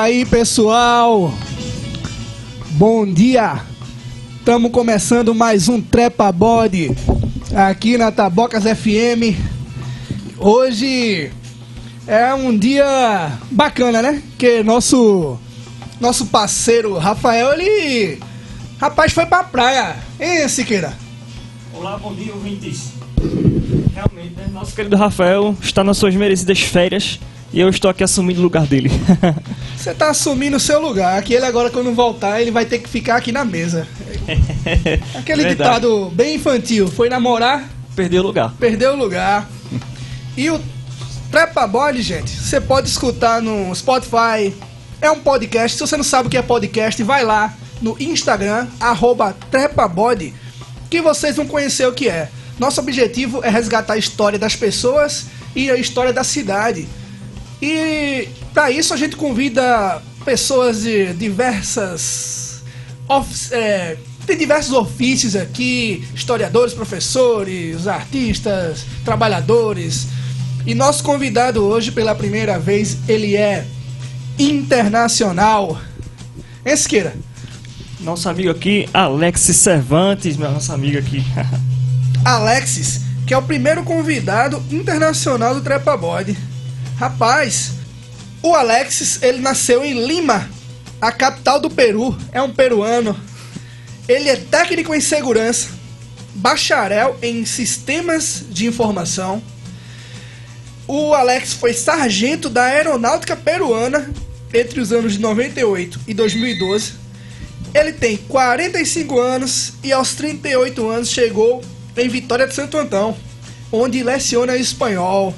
aí, pessoal? Bom dia! Estamos começando mais um Trepa Body aqui na Tabocas FM. Hoje é um dia bacana, né? Que nosso nosso parceiro Rafael, ele rapaz foi pra praia. Hein, Siqueira? Olá, bom dia, ouvintes. Realmente, né? Nosso querido Rafael está nas suas merecidas férias e eu estou aqui assumindo o lugar dele. Você tá assumindo o seu lugar, que ele agora quando voltar, ele vai ter que ficar aqui na mesa. Aquele Verdade. ditado bem infantil, foi namorar, Perdeu o lugar. perdeu o lugar. E o Trepa Body, gente, você pode escutar no Spotify. É um podcast. Se você não sabe o que é podcast, vai lá no Instagram, arroba TrepaBody, que vocês vão conhecer o que é. Nosso objetivo é resgatar a história das pessoas e a história da cidade. E para isso a gente convida pessoas de diversas é, tem diversos ofícios aqui, historiadores, professores, artistas, trabalhadores. E nosso convidado hoje, pela primeira vez, ele é internacional. Esqueira, Nosso amigo aqui, Alex Cervantes, meu nosso amigo aqui. Alexis, que é o primeiro convidado internacional do Trepa Body. Rapaz, o Alexis, ele nasceu em Lima, a capital do Peru. É um peruano. Ele é técnico em segurança, bacharel em sistemas de informação. O Alex foi sargento da Aeronáutica Peruana entre os anos de 98 e 2012. Ele tem 45 anos e aos 38 anos chegou em Vitória de Santo Antão, onde leciona espanhol.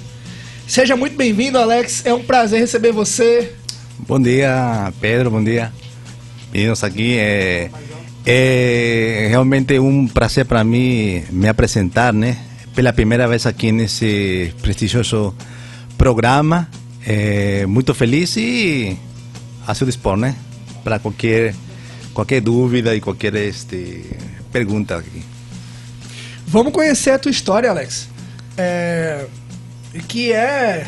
Seja muito bem-vindo, Alex. É um prazer receber você. Bom dia, Pedro, bom dia. Bem-vindos aqui. É, é realmente um prazer para mim me apresentar, né? Pela primeira vez aqui nesse prestigioso programa. É, muito feliz e a seu dispor, né? Para qualquer, qualquer dúvida e qualquer este, pergunta aqui. Vamos conhecer a tua história, Alex. É, que é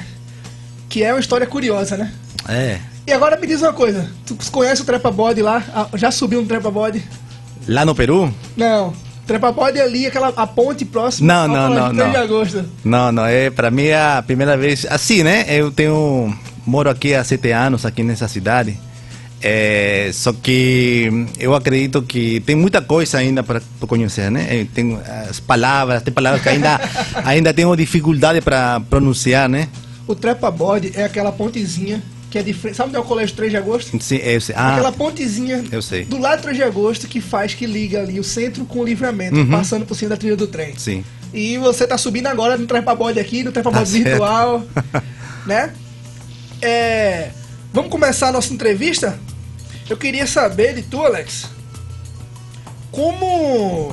que é uma história curiosa, né? É. E agora me diz uma coisa. Tu conhece o Trepa Body lá? Ah, Já subiu no Trepa Body? Lá no Peru? Não. Trepa Body é ali, aquela a ponte próxima Não, não, não, 3 de não. agosto. Não, não, é para mim é a primeira vez. Assim, né? Eu tenho moro aqui há sete anos aqui nessa cidade. É, só que eu acredito que tem muita coisa ainda para conhecer, né? Eu tenho as palavras, tem palavras que ainda ainda tenho dificuldade para pronunciar, né? O Trepa Body é aquela pontezinha que é de frente. Sabe onde é o Colégio 3 de agosto? Sim, eu sei. Ah, Aquela pontezinha eu sei. do lado do 3 de agosto que faz que liga ali o centro com o livramento, Uhum. passando por cima da trilha do trem. sim. E você tá subindo agora no Trepa Body aqui, no Trepa Tá Body certo. virtual, né? É, vamos começar a nossa entrevista? Eu queria saber de tu, Alex, como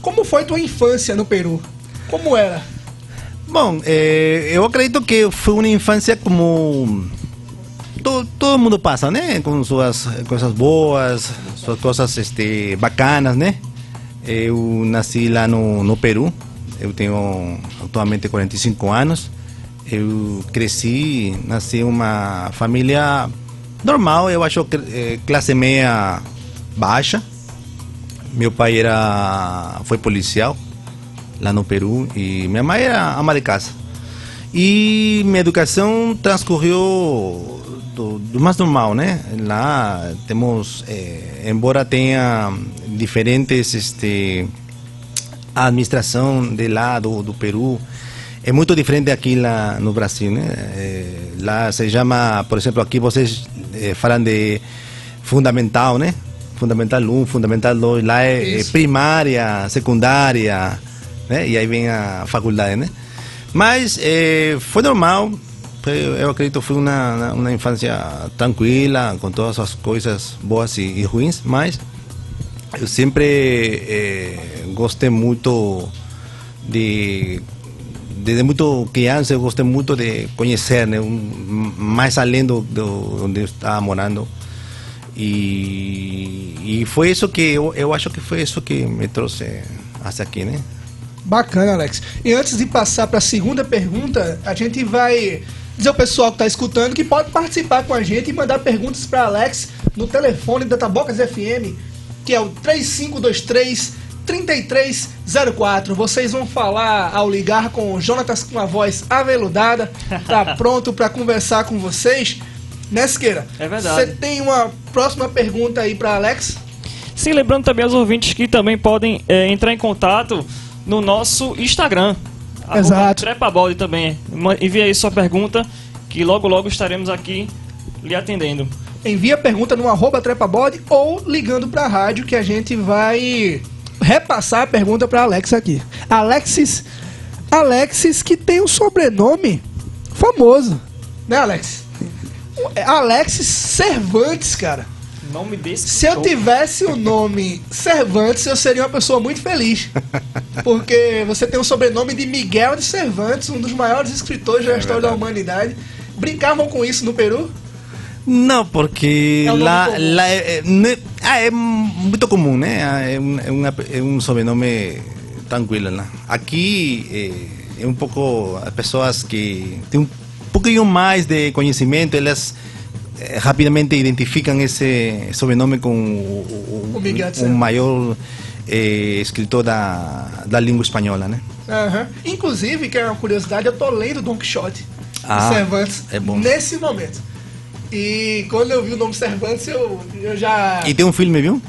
como foi tua infância no Peru? Como era? Bom, eh, eu acredito que foi uma infância como todo, todo mundo passa, né? Com suas coisas boas, suas coisas este, bacanas, né? Eu nasci lá no, no Peru, eu tenho atualmente 45 anos. Eu cresci, nasci uma família normal, eu acho eh, classe meia baixa. Meu pai era foi policial lá no Peru e minha mãe era ama de casa. E minha educação transcorreu do, do mais normal, né? Lá temos, eh, embora tenha diferentes, este, a administração de lá do, do Peru é muito diferente aqui lá no Brasil, né? Eh, lá se chama, por exemplo, aqui vocês eh, falam de fundamental, né? Fundamental 1, fundamental 2, lá é, é Isso. primária, secundária, né? E aí vem a faculdade, né? Mas eh, foi normal, eu acredito que foi uma, uma- infância tranquila, com todas as coisas boas e, e ruins, mas eu sempre eh, gostei muito de desde muito criança eu gostei muito de conhecer né, um, mais além do, do onde eu estava morando e, e foi isso que eu, eu acho que foi isso que me trouxe até aqui né Bacana, Alex. E antes de passar para a segunda pergunta, a gente vai dizer ao pessoal que está escutando que pode participar com a gente e mandar perguntas para Alex no telefone da Tabocas FM, que é o 3523 3304. Vocês vão falar ao ligar com o Jonatas com a voz aveludada, tá pronto para conversar com vocês. Né, Siqueira? É verdade. Você tem uma próxima pergunta aí para Alex? Sim, lembrando também aos ouvintes que também podem é, entrar em contato no nosso Instagram. Exato. Trepabode também. Envie aí sua pergunta, que logo logo estaremos aqui lhe atendendo. Envia a pergunta no arroba trepabode ou ligando pra rádio que a gente vai repassar a pergunta pra Alex aqui. Alexis, Alexis que tem um sobrenome famoso, né Alex? É Alexis Cervantes, cara. Nome desse. Se eu tivesse o nome Cervantes, eu seria uma pessoa muito feliz. Porque você tem o sobrenome de Miguel de Cervantes, um dos maiores escritores da história da humanidade. Brincavam com isso no Peru? Não, porque É é, é, né, ah, é muito comum, né? Ah, É um, é, uma- é um sobrenome tranquilo lá. Aqui é, é um pouco as pessoas que têm um pouquinho mais de conhecimento, elas eh, rapidamente identificam esse sobrenome com o, o- O maior eh, escritor da, da língua espanhola, né? Aham. Inclusive, que é uma curiosidade, eu tô lendo Don Quixote Ah, de Cervantes é nesse momento. E quando eu vi o nome Cervantes, eu, eu já. E tem um filme, viu?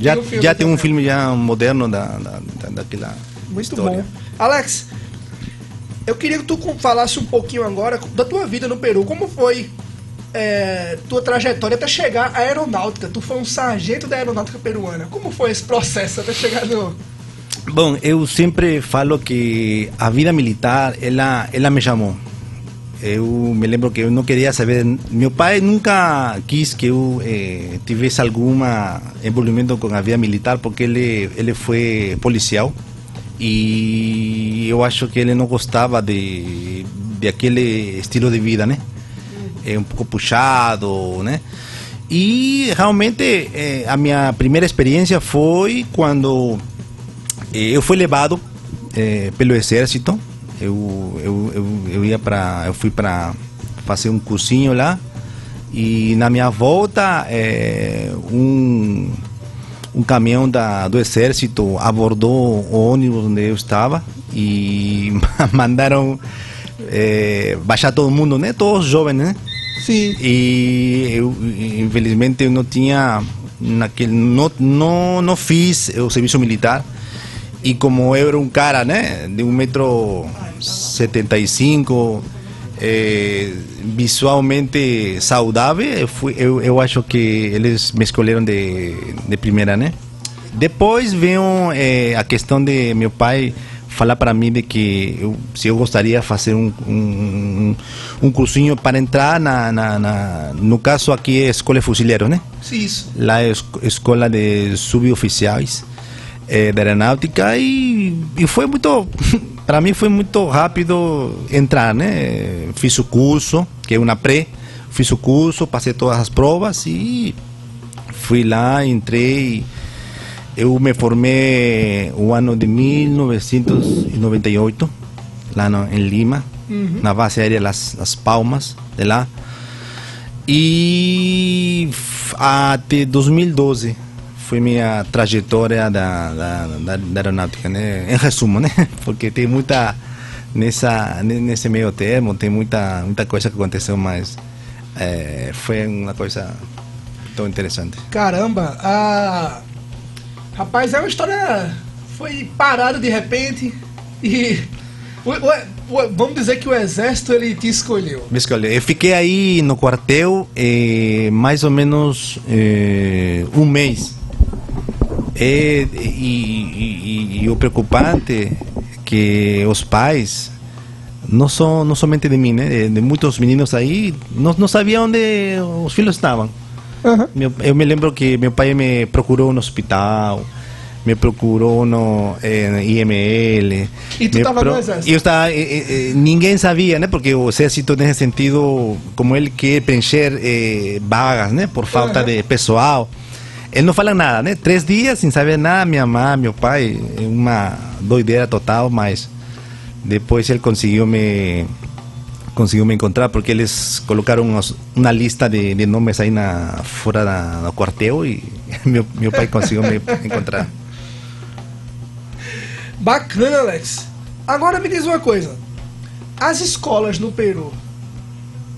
Já Tem um filme já tem um filme já moderno da, da, da- daquela Muito história. bom. Alex, eu queria que tu falasse um pouquinho agora da tua vida no Peru. Como foi é, tua trajetória até chegar à aeronáutica? Tu foi um sargento da aeronáutica peruana. Como foi esse processo até chegar no. Bom, eu sempre falo que a vida militar, ela, ela me chamou. Eu me lembro que eu não queria saber. Meu pai nunca quis que eu eh, tivesse algum envolvimento com a vida militar, porque ele, ele foi policial. E eu acho que ele não gostava de, de aquele estilo de vida, né? É um pouco puxado, né? E realmente eh, a minha primeira experiência foi quando eh, eu fui levado eh, pelo exército. Eu, eu, eu, eu ia para, eu fui para fazer um cursinho lá e na minha volta eh, um um caminhão da, do exército abordou o ônibus onde eu estava e mandaram eh, baixar todo mundo, né? Todos jovens, né? Sim. E eu, infelizmente, eu não tinha naquele, não, não, não fiz o serviço militar. E como eu era um cara, né, de 1,75m, eh, visualmente saudável, eu, fui, eu, eu acho que eles me escolheram de, de primeira, né? Depois veio eh, a questão de meu pai falar para mim de que eu, se eu gostaria de fazer um, um, um cursinho para entrar na, na, na- no caso aqui é escola de fuzileiro, né? Sim, isso. Lá é es- escola de suboficiais da aeronáutica e, e foi muito, para mim foi muito rápido entrar, né? Fiz o curso, que é uma pré, fiz o curso, passei todas as provas e fui lá, entrei. Eu me formei o ano de 1998, lá no, em Lima, na base aérea Las, Las Palmas, de lá. E até 2012 foi minha trajetória da, da, da, da aeronáutica, né? Em resumo, né? Porque tem muita nessa ne- nesse meio termo tem muita muita coisa que aconteceu, mas eh, foi uma coisa tão interessante. Caramba, a. Rapaz, é uma história. Foi parado de repente e. o- o- o- vamos dizer que o exército ele te escolheu. Me escolheu. Eu fiquei aí no quartel eh, mais ou menos eh, um mês. Eh, e, e- e- o preocupante é que os pais, não, só, não somente de mim, né, de, muitos meninos aí, não, não sabiam onde os filhos estavam. Meu- eu me lembro que meu pai me procurou no hospital, me procurou no eh, IML. E tu me tava no exército? Eu estava, eh, eh, eh, ninguém sabia, né? Porque o exército nesse sentido, como ele quer preencher eh, vagas, né? Por falta Aham. de pessoal. Ele não fala nada, né? Três dias sem saber nada, minha mãe, meu pai, uma doideira total, mas depois ele conseguiu me conseguiu me encontrar porque eles colocaram uma lista de, de nomes aí na fora da, do quartel e meu, meu pai conseguiu me encontrar. Bacana, Alex. Agora me diz uma coisa. As escolas no Peru.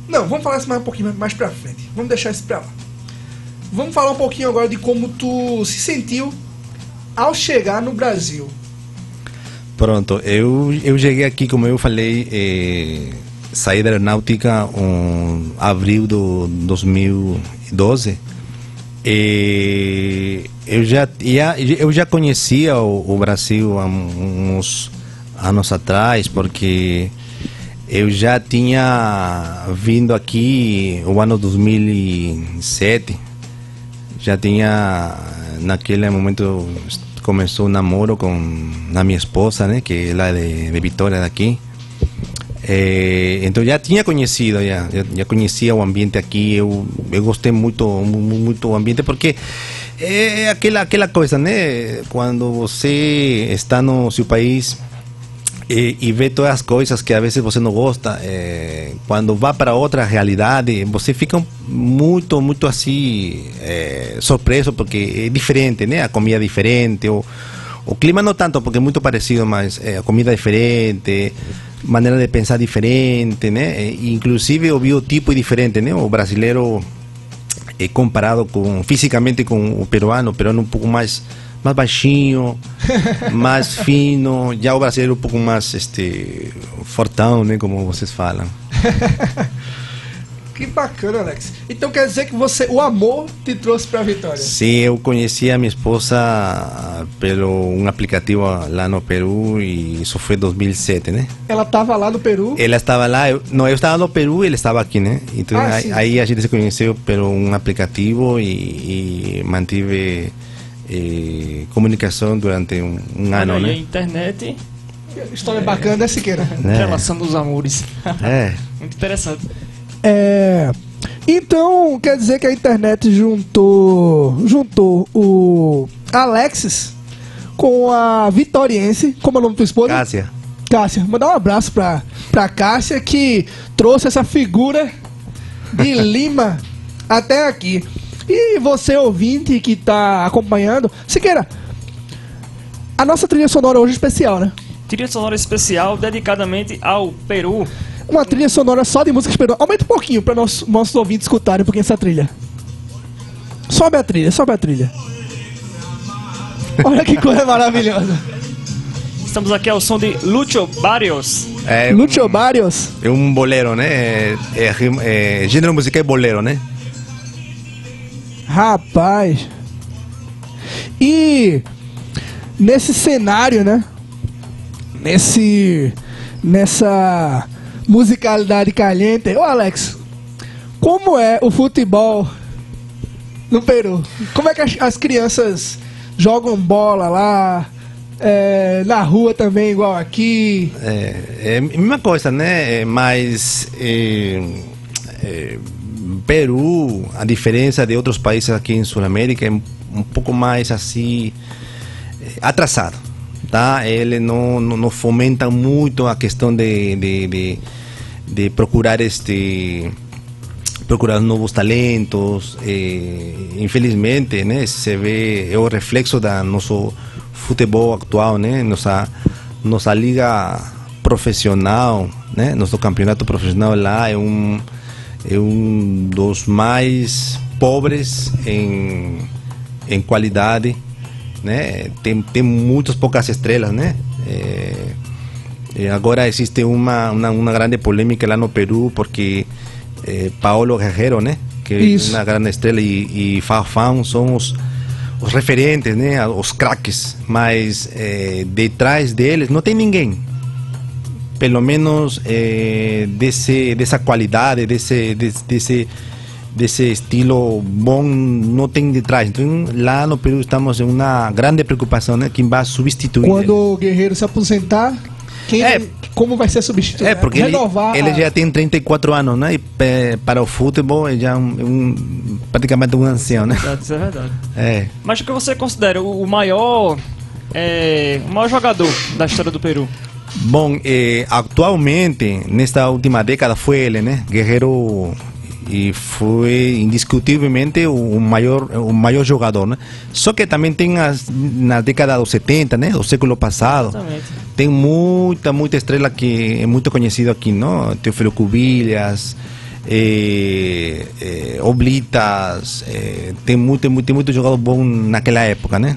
Não, vamos falar isso mais um pouquinho mais pra frente. Vamos deixar isso pra lá. Vamos falar um pouquinho agora de como tu se sentiu ao chegar no Brasil. Pronto, eu, eu cheguei aqui, como eu falei, eh, saí da aeronáutica em abril do 2012. E eu já, já, eu já conhecia o, o Brasil há uns anos atrás, porque eu já tinha vindo aqui o ano 2007 já tinha naquele momento começou o namoro com a minha esposa, né, que ela é de, de Vitória daqui. Eh, então já tinha conhecido, já, já, já conhecia o ambiente aqui. Eu, eu gostei muito, mu- mu- muito do ambiente porque é aquela aquela coisa, né? Quando você está no seu país e, e vê todas as coisas que às vezes você não gosta, eh, quando vai para outra realidade, você fica muito, muito assim, eh, surpreso, porque é diferente, né? A comida é diferente, o, clima não tanto, porque é muito parecido, mas eh, a comida é diferente, maneira de pensar diferente, né? Inclusive o biotipo é diferente, né? O brasileiro eh, comparado com fisicamente com o peruano, o peruano um pouco mais mais baixinho, mais fino, já o brasileiro um pouco mais este fortão, né, como vocês falam. Que bacana, Alex. Então quer dizer que você, o amor te trouxe pra Vitória. Sim, eu conheci a minha esposa pelo um aplicativo lá no Peru e isso foi 2007, né? Ela tava lá no Peru. Ela estava lá, eu, não, eu estava no Peru e ele estava aqui, né? Então Ah, aí, aí a gente se conheceu pelo um aplicativo e, e mantive eh, comunicação durante um, um ano, aí, a né? internet, História bacana, né, Siqueira? Né? relação dos amores. É. Muito interessante. É. Então, quer dizer que a internet juntou juntou o Alexis com a Vitoriense, como é o nome da tua esposa? Cássia. Cássia. Mandar um abraço pra, pra Cássia que trouxe essa figura de Lima até aqui. E você, ouvinte que tá acompanhando, Siqueira, a nossa trilha sonora hoje é especial, né? Trilha sonora especial dedicadamente ao Peru. Uma trilha sonora só de músicas peruanas. Aumenta um pouquinho para nossos, nossos ouvintes escutarem um pouquinho essa trilha. Sobe a trilha, sobe a trilha. Olha que coisa maravilhosa. Estamos aqui ao som de Lucho Barrios. É, Lucho Barrios. é um bolero, né? É, é, é, gênero musical é bolero, né? Rapaz. E nesse cenário, né? Nesse nessa musicalidade caliente. Ô Alex, como é o futebol no Peru? Como é que as, as crianças jogam bola lá? É, na rua também, igual aqui. É, é a mesma coisa, né? Mas é, é, Peru, a diferença de outros países aqui em Sul-América, é um pouco mais assim é, atrasado, tá? Ele não, não, não fomenta muito a questão de, de, de, de procurar este procurar novos talentos. eh, infelizmente, né, se vê é o reflexo da nosso futebol atual, né, nossa nossa liga profissional, né, nosso campeonato profissional lá é um é um dos mais pobres em em qualidade, né? Tem tem muitas poucas estrelas, né? Eh, eh, agora existe uma, uma, uma grande polêmica lá no Peru porque eh, Paulo Guerrero, né? Que Isso. é uma grande estrela e, e Farfán são os, os referentes, né? Os craques, mas eh, detrás deles não tem ninguém. Pelo menos eh, desse, dessa qualidade, desse, desse, desse, estilo bom, não tem detrás. Então lá no Peru estamos em uma grande preocupação, né? Quem vai substituir ele. Quando o Guerreiro se aposentar, quem, É. como vai ser substituído? É, porque ele, Renovar ele a- já tem 34 anos, né? E pe- para o futebol ele já é um, um- praticamente um ancião, né? Isso é verdade. É. Mas o que você considera o o maior, é, o maior jogador da história do Peru? Bom, eh, atualmente, nesta última década, foi ele, né? Guerreiro e foi indiscutivelmente o maior o maior jogador, né? Só que também tem na década dos 70, né? Do século passado. Tem muita, muita estrela que é muito conhecido aqui, não? Teófilo Cubilhas, eh, eh, Oblitas, eh, tem muito, muito, tem muito jogador bom naquela época, né?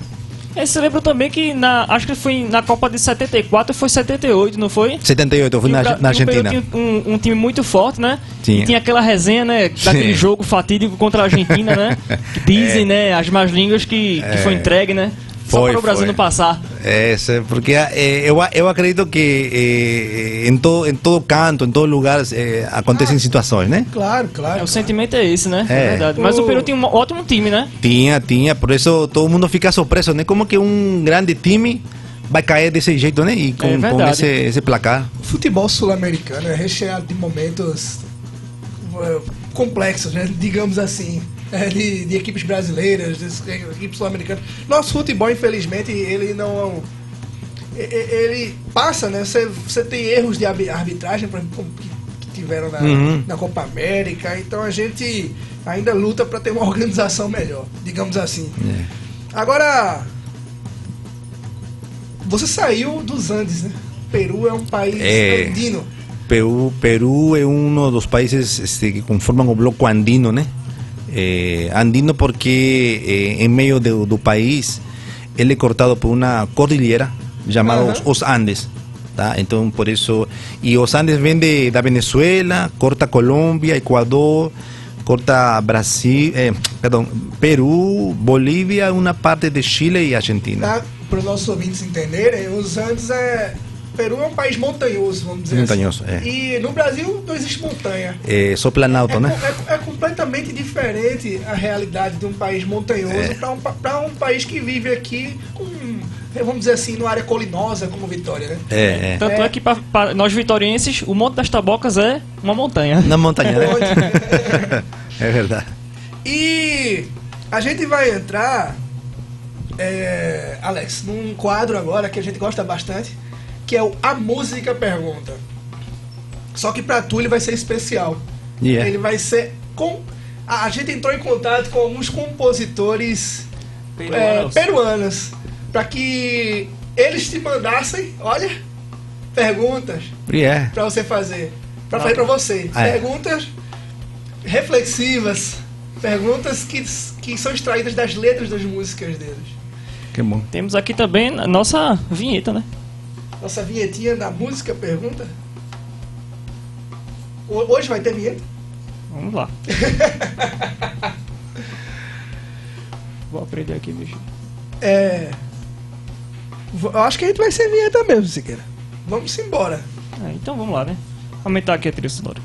Você lembra também que na, acho que foi na Copa de 74 foi 78, não foi? 78, eu fui na, na Argentina. tinha um, um time muito forte, né? Tinha. E tinha aquela resenha, né? Daquele Sim. jogo fatídico contra a Argentina, né? Que dizem, né? As más línguas que, que foi entregue, né? Só É. Foi, para o Brasil foi. não passar. É, porque eh, eu, eu acredito que eh, em, todo, em todo canto, em todo lugar, eh, acontecem situações, né? Claro, É, claro. o sentimento é esse, né? É. verdade. Mas o Peru tinha um ótimo time, né? Tinha, tinha, por isso todo mundo fica surpreso, né? Como que um grande time vai cair desse jeito, né? E com, É com esse, esse placar. O futebol sul-americano é recheado de momentos complexos, né? digamos assim, eh, de, de equipes brasileiras, de equipes sul-americanas. Nosso futebol, infelizmente, ele não. Ele passa, né? Você, você tem erros de arbi- arbitragem, por exemplo, que tiveram na, Uhum. na Copa América, então a gente ainda luta para ter uma organização melhor, digamos assim. É. Agora, você saiu dos Andes, né? Peru é um país É. andino. Peru, Peru é um dos países este, que conformam o bloco andino, né? Eh, andino porque eh, em meio do, do país ele é cortado por uma cordilheira chamada os, os Andes. Tá? Então, por isso. E os Andes vêm de, da Venezuela, corta Colômbia, Equador, corta Brasil, eh, perdão, Peru, Bolívia, uma parte de Chile e Argentina. Tá? Para os nossos ouvintes entenderem, os Andes é. Peru é um país montanhoso, vamos dizer Montanhoso, assim. é. E no Brasil não existe montanha. Eh, só planalto, É, né? é- é completamente diferente a realidade de um país montanhoso É. para um, pra um país que vive aqui com, vamos dizer assim, numa área colinosa como Vitória, né? É, é. Tanto é, É. que para nós vitorienses, o Monte das Tabocas é uma montanha. Na montanha, né? É verdade. E a gente vai entrar, é, Alex, num quadro agora que a gente gosta bastante, que é o A Música Pergunta. Só que pra tu ele vai ser especial. Yeah. Ele vai ser com. A, a gente entrou em contato com alguns compositores Peruanos. é, peruanos para que eles te mandassem, olha, perguntas Yeah. pra você fazer. Pra fazer pra você. Ah, é. Perguntas reflexivas. Perguntas que, que são extraídas das letras das músicas deles. Que bom. Temos aqui também a nossa vinheta, né? Nossa vinhetinha da música pergunta. Ho- Hoje vai ter vinheta? Vamos lá. Vou aprender aqui, bicho. É. Eu acho que a gente vai ser vinheta mesmo, Siqueira. Vamos embora. É, então vamos lá, né? Aumentar aqui a trilha sonora.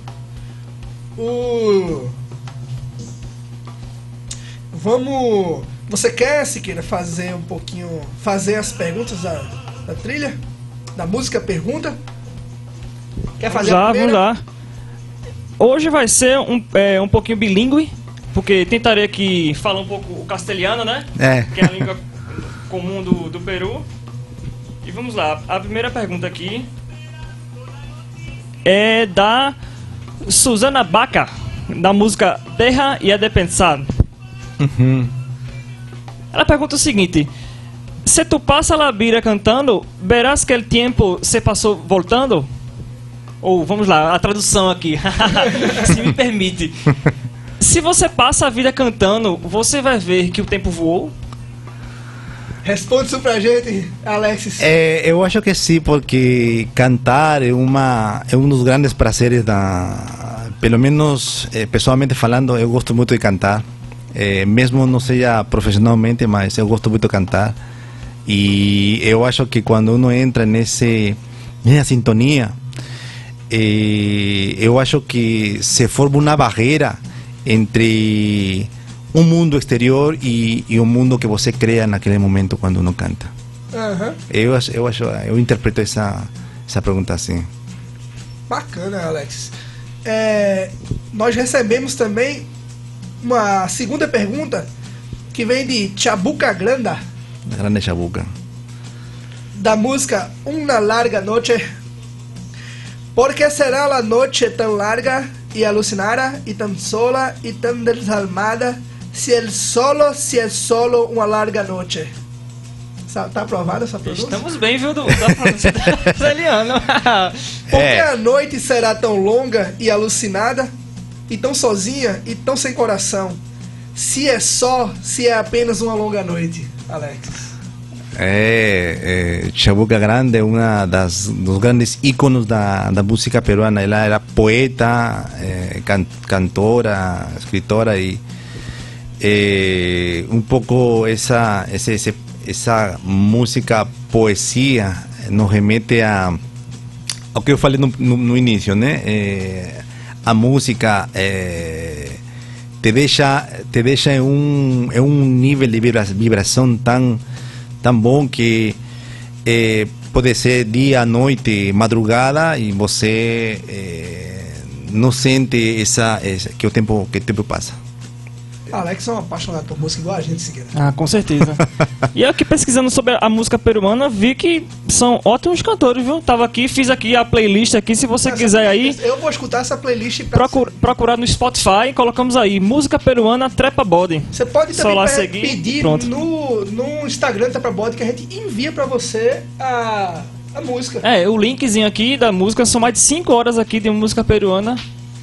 O. Vamos. Você quer, Siqueira, fazer um pouquinho. Fazer as perguntas da, da trilha? Da música pergunta? Quer Vamos fazer a lá, vamos primeira? lá. Hoje vai ser um, é, um pouquinho bilíngue, porque tentarei aqui falar um pouco o castelhano, né? É. Que é a língua comum do, do Peru. E vamos lá, a primeira pergunta aqui é da Susana Baca, da música Terra e a de Pensar. Uhum. Ela pergunta o seguinte: Se tu passa a vida cantando, verás que o tempo se passou voltando? Ou vamos lá, a tradução aqui, se me permite. Se você passa a vida cantando, você vai ver que o tempo voou? Responde isso pra gente, Alexis. É, eu acho que sim, porque cantar é uma é um dos grandes prazeres da, pelo menos eh, pessoalmente falando, eu gosto muito de cantar. Eh, mesmo não seja profissionalmente, mas eu gosto muito de cantar. E eu acho que quando uno entra nesse nessa sintonia, eh, eu acho que se forma uma barreira entre um mundo exterior e, um mundo que você cria naquele momento quando uno canta. Aham. Eu eu acho, eu interpreto essa essa pergunta assim. Bacana, Alexis. É, nós recebemos também uma segunda pergunta que vem de Chabuca Granda. Grande chabuca. da música Una Larga Noche. ¿Por qué será la noche tan larga y alucinada y tan sola y tan desalmada si el solo, si es solo una larga noche? Tá aprovada essa pronúncia? Estamos bem, viu, do, da pronúncia italiano. Por que É. a noite será tão longa e alucinada, e tão sozinha e tão sem coração? Se é só, se é apenas uma longa noite, Alex. É, é, Chabuca Grande é uma das dos grandes íconos da, da música peruana. Ela era poeta, can- cantora, escritora e é, um pouco música poesia nos remete a ao que eu falei no, no, no início, né? A música te deixa te deixa em um em um nível de vibra, vibração tão tão bom que é, pode ser dia, noite, madrugada e você é, não sente essa, essa que o tempo que o tempo passa. Alex é um apaixonado por música igual a gente, Siqueira. Ah, com certeza. E eu aqui pesquisando sobre a música peruana, vi que são ótimos cantores, viu? Tava aqui, fiz aqui a playlist aqui, se você Essa quiser aí, playlist- Eu vou escutar essa playlist pra procur, procurar no Spotify, colocamos aí, música peruana Trepa Body. Você pode Só também lá pe- seguir, pedir pronto. no, no Instagram da Body que a gente envia pra você a, a música. É, o linkzinho aqui da música, são mais de 5 horas aqui de música peruana,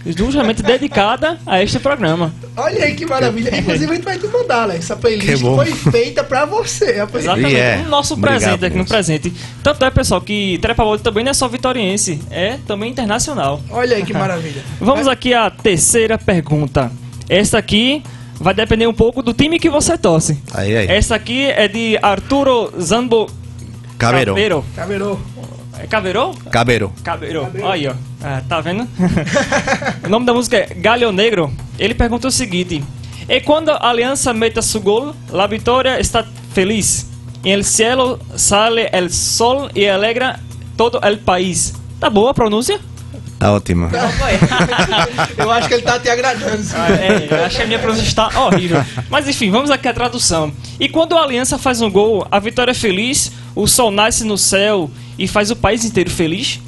justamente dedicada a este programa. Olha aí que maravilha. Inclusive a gente vai te mandar, Alex. Essa playlist foi feita pra você. A playlist- Exatamente, é. o nosso Obrigado, presente aqui no presente. Tanto é, pessoal, que Trepa Body também não é só vitoriense, é também internacional. Olha aí que maravilha. Vamos aqui à terceira pergunta. Esta aqui vai depender um pouco do time que você torce. Aí, aí. Essa aqui é de Arturo Zambo Caveiro. Caveiro. É Caveiro? Caveiro. Caveiro. Aí, ó. Ah, tá vendo? o nome da música é Galho Negro. Ele pergunta o seguinte: E quando a aliança meta su gol, la vitória está feliz. En el cielo sale el sol e alegra todo el país. Tá boa a pronúncia? Tá ótima. Eu acho que ele tá te agradando. Ah, é, eu acho que a minha pronúncia está horrível. Mas enfim, vamos aqui à tradução. E quando a Aliança faz um gol, a vitória é feliz, o sol nasce no céu e faz o país inteiro feliz?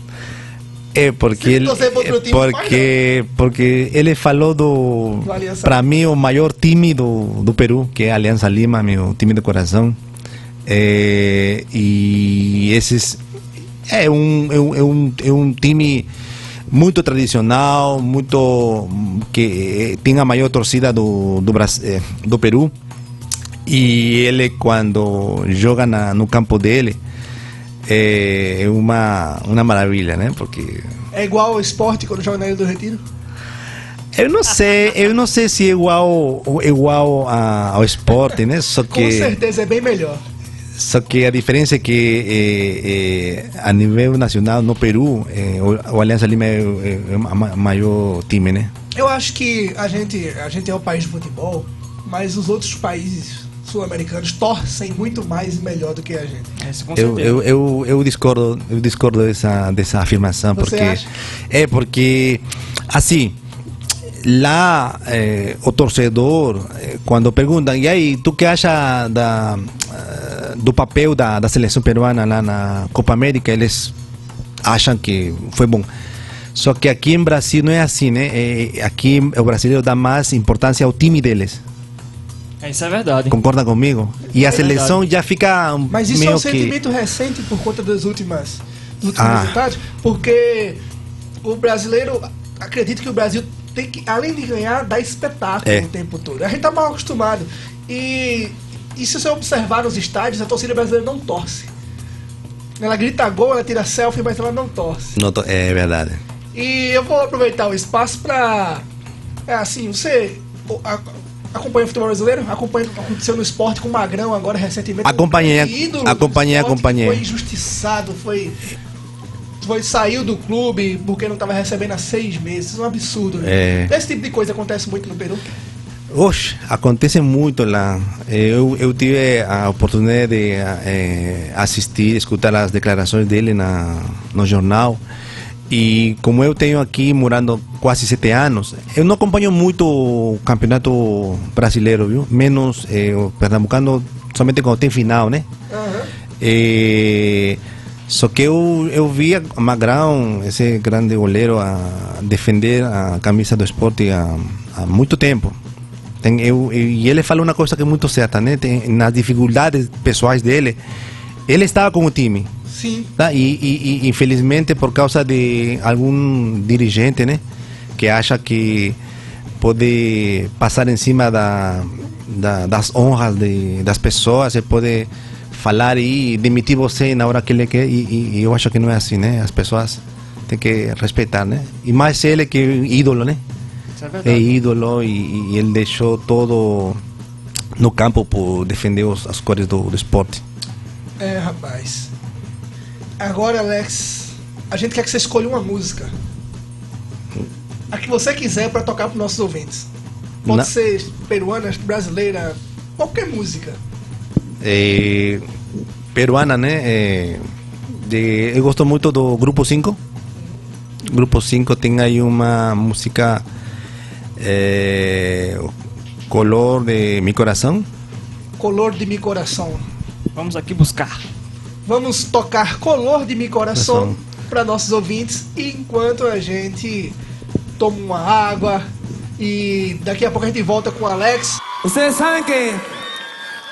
É porque ele, é porque porque ele falou do Do para mim o maior time do, do Peru que é a Aliança Lima meu time de coração. É, e esses é um, é um é um é um time muito tradicional muito que eh, tem a maior torcida do do, eh, do Peru e ele quando joga na, no campo dele é uma uma maravilha né porque É igual ao esporte quando joga na Ilha do Retiro? Eu não sei, eu não sei se é igual, igual a- ao esporte, né? Só Com que, certeza é bem melhor. só que a diferença é que eh, eh, a nível nacional no Peru, eh, o, o Aliança Lima é, é, é o ma- maior time, né? Eu acho que a gente, a gente é o país de futebol, mas os outros países sul-americanos torcem muito mais e melhor do que a gente. É, Eu, eu, eu, eu discordo, eu discordo dessa, dessa afirmação, Você porque acha? é porque assim lá eh, o torcedor eh, quando perguntam e aí tu que acha da eh, do papel da, da seleção peruana lá na Copa América? Eles acham que foi bom. Só que aqui em Brasil não é assim né? Eh, aqui o brasileiro dá mais importância ao time deles. É, isso é verdade. concorda comigo e a É seleção já fica Mas isso é meio um que sentimento recente por conta das últimas, dos últimos Ah. resultados, porque o brasileiro acredita que o Brasil tem que, além de ganhar, dar espetáculo É. o tempo todo. A gente tá mal acostumado. E, e se você observar nos estádios, a torcida brasileira não torce. Ela grita gol, ela tira selfie, mas ela não torce. Não tô- é verdade E eu vou aproveitar o espaço pra. É assim, você a- acompanha o futebol brasileiro? Acompanha o que aconteceu no esporte com o Magrão agora recentemente? Acompanhei, Um acompanhei, esporte acompanhei. Foi injustiçado, foi. Foi, saiu do clube porque não estava recebendo há seis meses. É um absurdo. né? É. Esse tipo de coisa acontece muito no Peru. Oxe, acontece muito lá. Eu, eu tive a oportunidade de eh, assistir, escutar as declarações dele na, no jornal. E como eu tenho aqui morando quase sete anos, eu não acompanho muito o campeonato brasileiro, viu? Menos eh, o pernambucano, somente quando tem final, né? Aham. É, só que eu, eu via Magrão, esse grande goleiro, a defender a camisa do esporte há, há muito tempo. Tem, eu, e ele falou uma coisa que é muito certa, né? Tem, nas dificuldades pessoais dele, ele estava com o time. Sim. Tá? E, e, e, infelizmente por causa de algum dirigente, né, que acha que pode passar em cima da, da das honras de, das pessoas, ele pode falar e demitir você na hora que ele quer. E, e, eu acho que não é assim, né? As pessoas têm que respeitar, né? E mais ele que ídolo, né? é É ídolo e, e ele deixou todo no campo por defender os, as cores do, do esporte. É, rapaz. Agora, Alex, a gente quer que você escolha uma música. A que você quiser para tocar para nossos ouvintes. Pode Na- ser peruana, brasileira, qualquer música. eh, peruana, né? Eh, de, eu gosto muito do Grupo 5. Grupo 5 tem aí uma música eh, Color de Mi Coração. Color de Mi Coração. Vamos aqui buscar. Vamos tocar Color de Mi Coração para nossos ouvintes enquanto a gente toma uma água e daqui a pouco a gente volta com o Alex. Ustedes saben que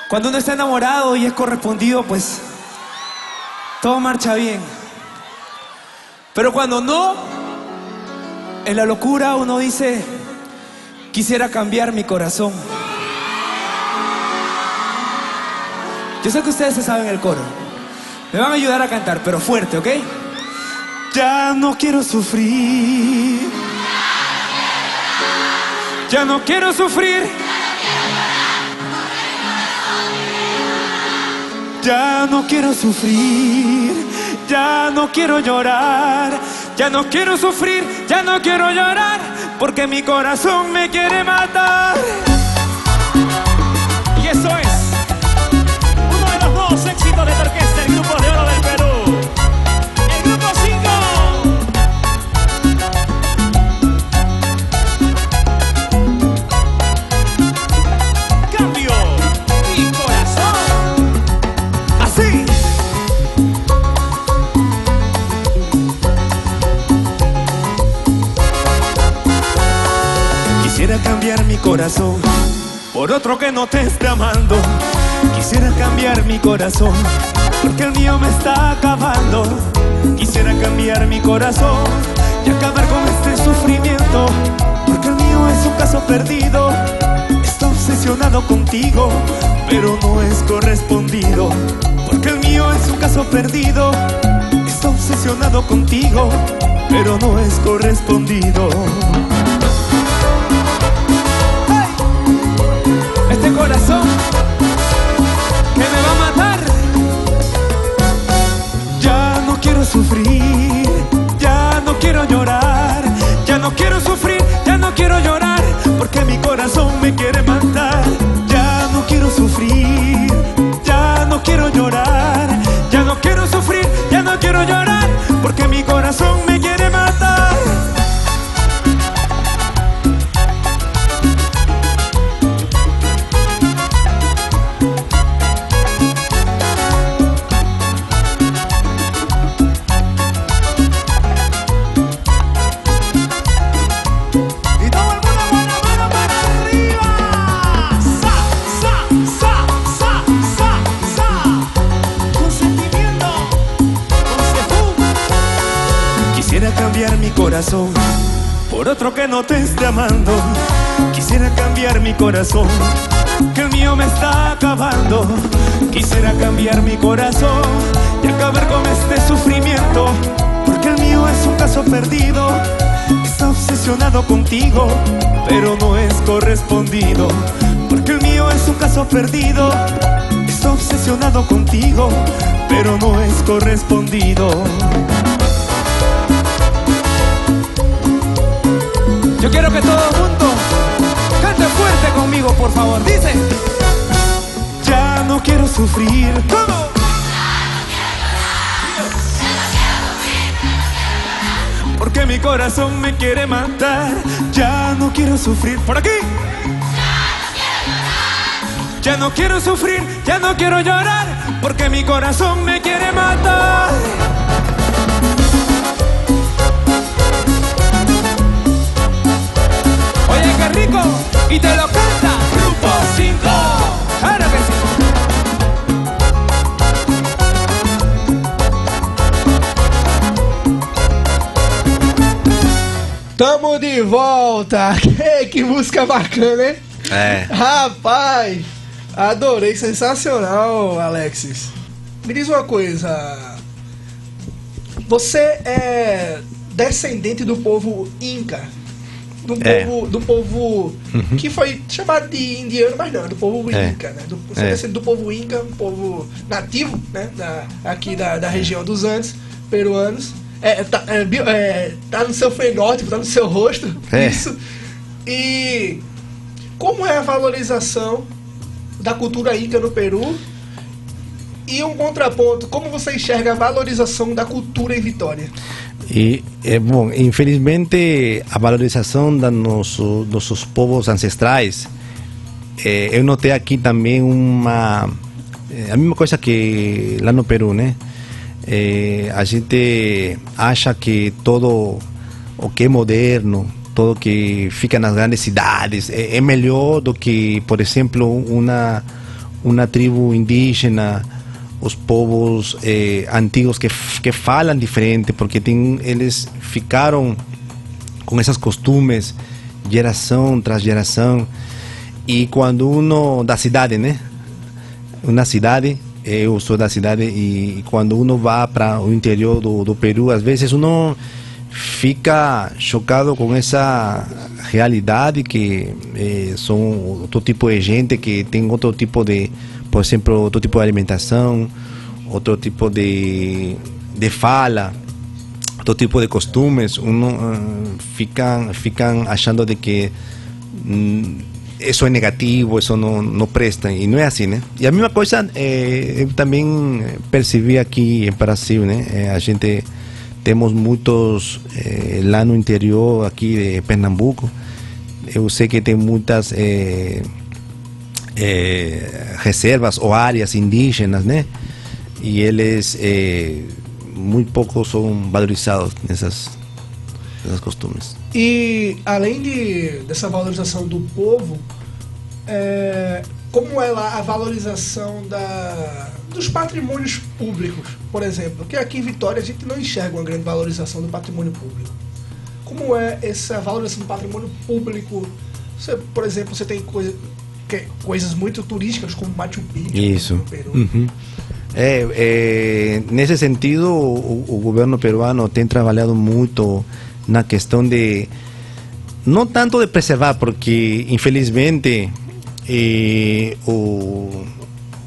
cuando uno está enamorado y es correspondido, pues todo marcha bien. Pero cuando no, en la locura uno dice, quisiera cambiar mi corazón. Yo sé que ustedes se saben el coro. Me van a ayudar a cantar, pero fuerte, ¿ok? Ya no quiero sufrir. Ya no quiero sufrir. Ya no quiero sufrir, ya no quiero llorar, ya no quiero sufrir, ya no quiero llorar, porque mi corazón me quiere matar. Corazón por otro que no te esté amando. Quisiera cambiar mi corazón porque el mío me está acabando. Quisiera cambiar mi corazón y acabar con este sufrimiento porque el mío es un caso perdido. Está obsesionado contigo, pero no es correspondido. Porque el mío es un caso perdido. Está obsesionado contigo, pero no es correspondido. Este corazón que me va a matar. Ya no quiero sufrir, ya no quiero llorar, ya no quiero sufrir, ya no quiero llorar, porque mi corazón me quiere matar. Ya no quiero sufrir, ya no quiero llorar, ya no quiero sufrir, ya no quiero llorar, porque mi corazón me otro que no te esté amando. Quisiera cambiar mi corazón, que el mío me está acabando. Quisiera cambiar mi corazón y acabar con este sufrimiento, porque el mío es un caso perdido. Está obsesionado contigo, pero no es correspondido. Porque el mío es un caso perdido. Está obsesionado contigo, pero no es correspondido. Yo quiero que todo el mundo cante fuerte conmigo, por favor. Dice: Ya no quiero sufrir. ¿Cómo? Porque mi corazón me quiere matar. Ya no quiero sufrir. Por aquí. Ya no quiero sufrir, ya no quiero llorar, porque mi corazón me quiere matar. Y te lo canta Grupo 5. Claro que sí. Tamo de volta! que música bacana, hein? É. Rapaz, adorei, sensacional, Alexis. Me diz uma coisa. Você é descendente do povo Inca? Do É. povo, do povo que foi chamado de indiano, mas não, do povo É. Inca, né? Do, é do povo Inca, um povo nativo, né? Da, aqui da, da região dos Andes, peruanos. É, tá, é, é, tá no seu fenótipo, tá no seu rosto. É. Isso. E como é a valorização da cultura inca no Peru? E um contraponto, como você enxerga a valorização da cultura em Vitória? E, é, bom, infelizmente, a valorização dos nosso, nossos povos ancestrais, eh, eu notei aqui também uma. eh, a mesma coisa que lá no Peru, né? Eh, a gente acha que todo o que é moderno, todo que fica nas grandes cidades, é, é melhor do que, por exemplo, uma, uma tribo indígena os povos eh, antigos que, que falam diferente, porque tem, eles ficaram com essas costumes geração tras geração. E quando uno da cidade, né? Uma cidade, eu sou da cidade, e quando uno vai para o interior do, do Peru, às vezes uno fica chocado com essa realidade que eh, são outro tipo de gente que tem outro tipo de, por exemplo, outro tipo de alimentação, outro tipo de, de fala, outro tipo de costumes. Uno ah, fica ficam achando de que hum, isso é negativo, isso não, não presta, e não é assim, né? E a mesma coisa eh, eu também percebi aqui em Brasil, né? Eh, a gente temos muitos eh, lá no interior aqui de Pernambuco. Eu sei que tem muitas eh, eh, reservas ou áreas indígenas, né? E eles eh, muito pouco são valorizados nessas, nessas costumes. E além de, dessa valorização do povo, é, como é lá a valorização da, dos patrimônios públicos, por exemplo? Porque aqui em Vitória a gente não enxerga uma grande valorização do patrimônio público. Como é essa valorização do patrimônio público? Você, por exemplo, você tem coisa, que- coisas muito turísticas como Machu Picchu Isso. no Peru. Uhum. É, é, nesse sentido, o, o governo peruano tem trabalhado muito na questão de não tanto de preservar, porque infelizmente eh, o,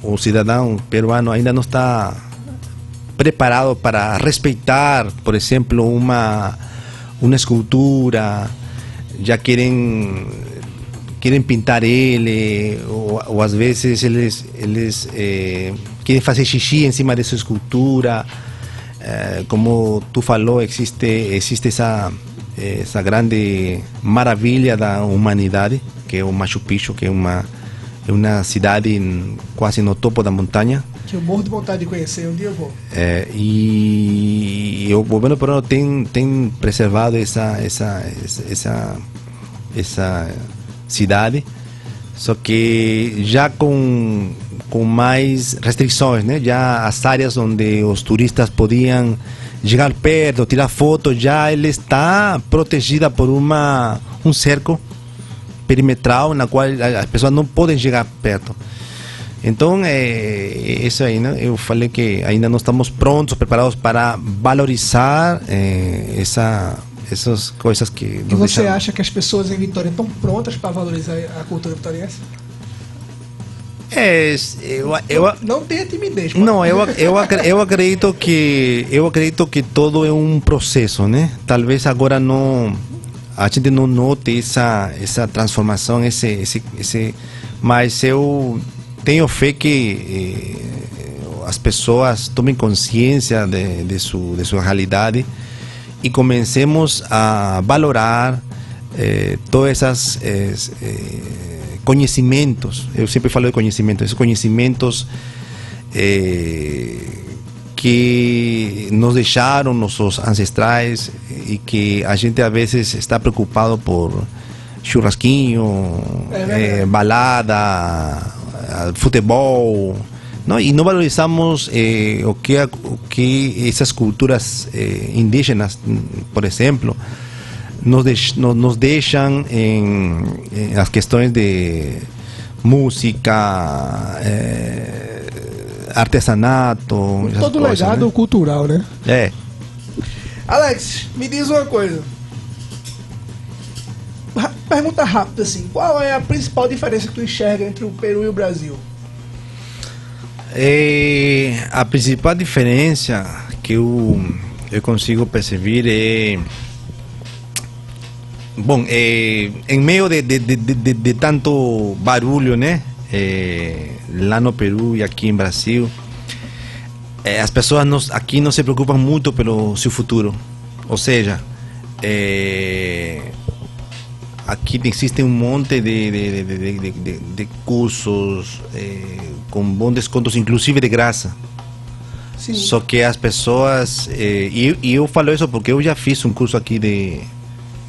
o cidadão peruano ainda não está preparado para respeitar, por exemplo, uma uma escultura, já querem querem pintar ele ou, às vezes eles eles eh, querem fazer xixi em cima dessa escultura Eh, como tu falou existe existe essa essa grande maravilha da humanidade que é o Machu Picchu que é uma é uma cidade quase no topo da montanha Que eu morro de vontade de conhecer, um dia eu vou. é, e o governo peruano tem, tem preservado essa, essa, essa, essa cidade, só que já com, com mais restrições, né? Já as áreas onde os turistas podiam chegar perto, tirar fotos, já ele está protegida por uma, um cerco perimetral na qual as pessoas não podem chegar perto. Então, é isso aí, né? Eu falei que ainda não estamos prontos, preparados para valorizar eh, essa, essas coisas que E você deixam- acha que as pessoas em Vitória estão prontas para valorizar a cultura vitoriense? É, eu, eu, Não tenha timidez. Não, eu, eu, eu acredito que eu acredito que todo é um processo, né? Talvez agora não a gente não note essa essa transformação, esse esse, esse mas eu tenho fé que eh, as pessoas tomem consciência de, de, su, de sua realidade e comecemos a valorar eh, todas essas eh, eh, conhecimentos. Eu sempre falo de conhecimento, esses conhecimentos eh, que nos deixaram nossos ancestrais e que a gente a vezes está preocupado por churrasquinho, É eh, balada, ah, futebol, não? e não valorizamos eh, o, que, o que essas culturas eh, indígenas, por exemplo, nos, deix- no- nos deixam em, em as questões de música, eh, artesanato. Todo coisas, legado né? cultural, né? É. Alex, me diz uma coisa. Pergunta rápida assim, qual é a principal diferença que tu enxerga entre o Peru e o Brasil? Eh, a principal diferença que eu, eu consigo perceber é. Bom, eh, em meio de, de, de, de, tanto barulho, né? Eh, lá no Peru e aqui em Brasil, eh, as pessoas nos, aqui não se preocupam muito pelo seu futuro. Ou seja, eh, aqui existe um monte de, de, de, de, cursos eh, com bons descontos, inclusive de graça. Sim. Só que as pessoas. eh, e, e eu falo isso porque eu já fiz um curso aqui de,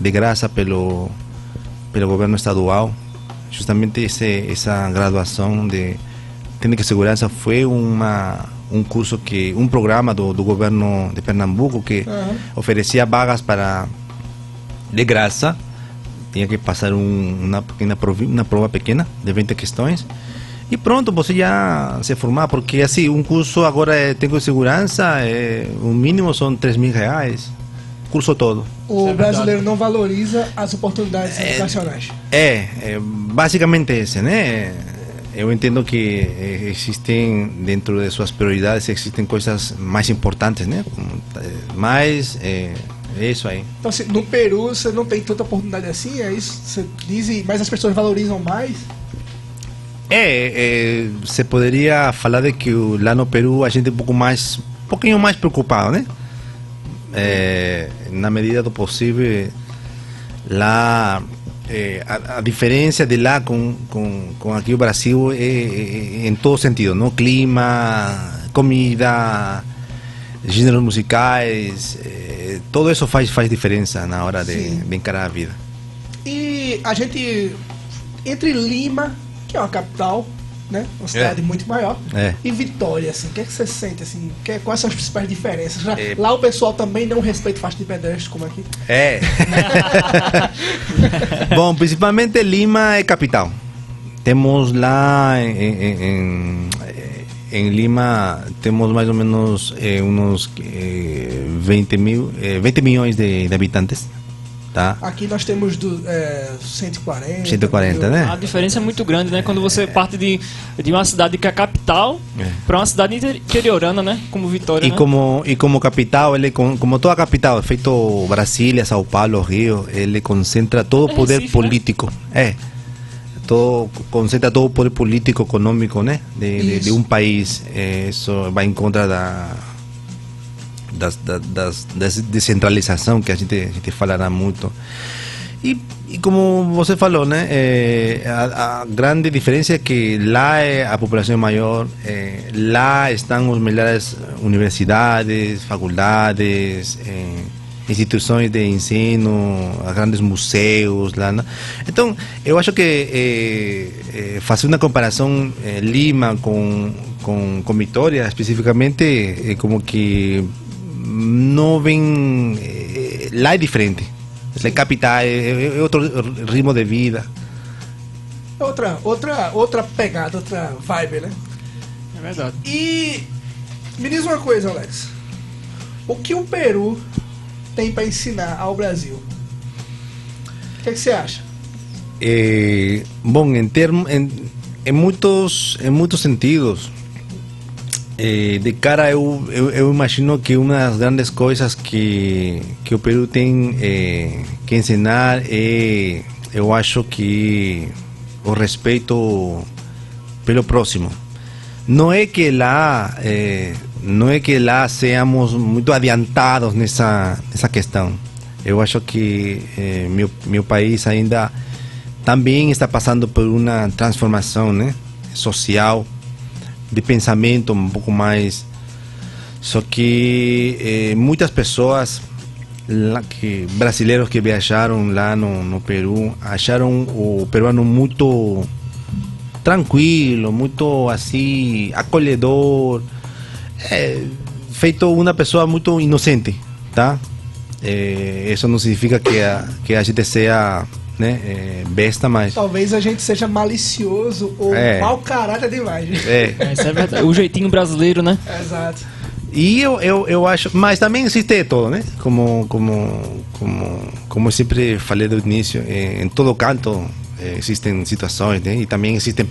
de graça pelo, pelo governo estadual. Justamente esse, essa graduação de técnica de segurança foi uma, um curso que. um programa do, do governo de Pernambuco que Aham. oferecia vagas para. de graça. Tinha que passar um, uma, pequena provi, uma prova pequena de 20 questões. E pronto, você já se formar, porque assim, um curso agora é técnico de segurança, é, o mínimo são 3 mil reais, curso todo. O é brasileiro não valoriza as oportunidades educacionais. É, é basicamente esse, né? Eu entendo que eh, existem, dentro de suas prioridades, existem coisas mais importantes, né? Eh, Mas é, é isso aí. Então, assim, no Peru você não tem tanta oportunidade assim, é isso? Você diz, mas as pessoas valorizam mais? É, é, você poderia falar de que lá no Peru a gente é um pouco mais, um pouquinho mais preocupado, né? É, na medida do possível, lá é, a, a diferença de lá com, com, com aqui o Brasil é, é- é em todo sentido, não? Clima, comida, gêneros musicais, é, tudo isso faz faz diferença na hora de, de encarar a vida. E a gente, entre Lima, que é uma capital, né? Uma cidade muito maior, É. e Vitória, assim, o que, é que você sente, assim? Que, quais são as principais diferenças? Já- É. Lá o pessoal também não respeita faixa de pedestre, como aqui. É. Bom, principalmente Lima é capital. Temos lá em, em- em- em Lima, temos mais ou menos eh, uns eh, 20, mil, eh, 20 milhões de, de habitantes. Tá? Aqui nós temos do, é, 140. 140, mil. né? A diferença é muito grande, né? Quando você parte de, de uma cidade que é a capital É. para uma cidade inter- interiorana, né? Como Vitória, E né? como, e como capital, ele como toda capital, feito Brasília, São Paulo, Rio, ele concentra todo o É poder Recife, né? político. É. Todo, concentra todo o poder político, econômico, né? De, de, de um país. É, isso vai em contra da das, da- das, das descentralização que a gente, a gente falará muito. E, e como você falou, né, é, a, a grande diferença é que lá é a população é maior, é, lá estão as melhores universidades, faculdades, é, instituições de ensino, os grandes museus lá. né? Então, eu acho que é, é, fazer uma comparação é, Lima com, com, com Vitória, especificamente, é como que não vem. eh, lá é diferente. É capital, é, é outro ritmo de vida. Outra, outra, outra pegada, outra vibe, né? É verdade. E me diz uma coisa, Alex. O que o Peru tem para ensinar ao Brasil? O que, é que você acha? Eh, bom, em, termos, em, em, muitos, em muitos sentidos, eh, de cara eu, eu, eu imagino que uma das grandes coisas que, que o Peru tem eh, que ensinar é, eu acho que o respeito pelo próximo. Não é que lá, não é que lá seamos muito adiantados nessa, nessa questão. Eu acho que eh, meu, meu país ainda também está passando por uma transformação né, social de pensamento um pouco mais. Só que eh, muitas pessoas lá que brasileiros que viajaram lá no, no Peru acharam o peruano muito tranquilo, muito assim acolhedor, é, feito uma pessoa muito inocente, tá? É, isso não significa que a, que a gente seja né, é, besta, mas Talvez a gente seja malicioso ou É. mau caráter demais. é, É, isso é verdade. O jeitinho brasileiro, né? Exato. E eu, eu, eu acho, mas também existe todo, né? Como, como, como, como eu sempre falei do início, eh, em todo canto eh, existem situações, né? E também existem,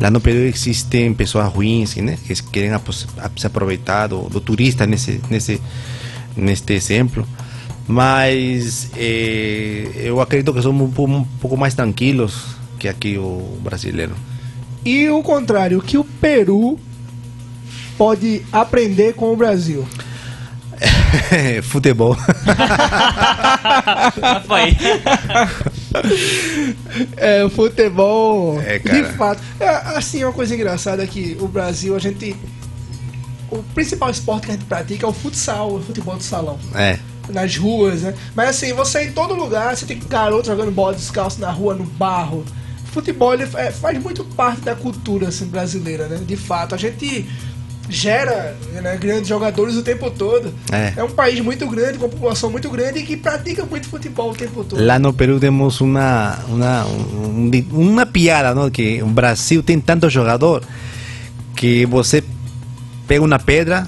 lá no Peru existem pessoas ruins, né? Que querem se aproveitar do, do turista nesse, nesse, neste exemplo. Mas eh, eu acredito que somos um pouco, um pouco mais tranquilos que aqui o brasileiro. E o contrário, o que o Peru pode aprender com o Brasil? Futebol. Rafael. É, o futebol. É. De fato. É, assim, uma coisa engraçada é que o Brasil, a gente. O principal esporte que a gente pratica é o futsal, o futebol de salão. é. Nas ruas, né? Mas assim, você em todo lugar, você tem garoto jogando bola descalço na rua, no barro. Futebol ele é, faz muito parte da cultura assim, brasileira, né? De fato. A gente gera né, grandes jogadores o tempo todo. É. um país muito grande, com uma população muito grande e que pratica muito futebol o tempo todo. Lá no Peru temos uma uma um- uma piada, não? Que o Brasil tem tanto jogador que você pega uma pedra,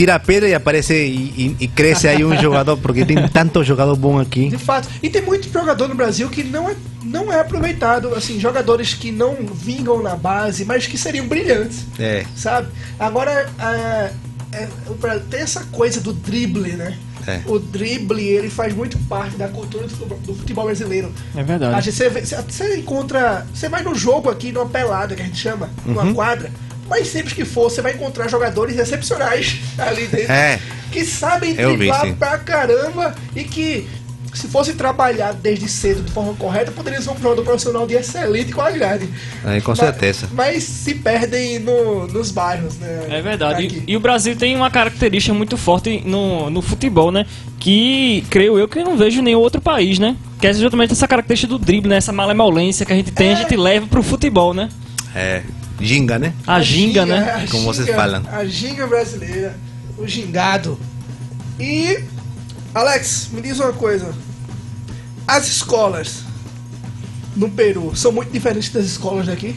tira a pedra e aparece e, e- e cresce aí um jogador porque tem tanto jogador bom aqui. De fato. E tem muito jogador no Brasil que não é, não é aproveitado. Assim, jogadores que não vingam na base, mas que seriam brilhantes. É, Sabe? Agora, é, é, Bra- tem essa coisa do drible, né? É. O drible, ele faz muito parte da cultura do futebol, brasileiro. É A verdade. gente, você, você- você encontra. Você vai no jogo aqui, numa pelada, que a gente chama, numa Uhum. quadra. Mais simples que for, você vai encontrar jogadores excepcionais ali dentro. É. Que sabem vi, driblar sim. pra caramba e que, se fosse trabalhar desde cedo de forma correta, poderiam ser um jogador profissional de excelente qualidade. É, com Mas- certeza. Mas, se perdem no- nos bairros, né? É verdade. E, e o Brasil tem uma característica muito forte no, no futebol, né? Que creio eu que eu não vejo em nenhum outro país, né? Que é justamente essa característica do drible, né? Essa malemolência que a gente tem, É. a gente leva pro futebol, né? É, ginga, né? A ginga, né? a Como vocês ginga- falam. A ginga brasileira, o gingado. E, Alex, me diz uma coisa. As escolas no Peru são muito diferentes das escolas daqui?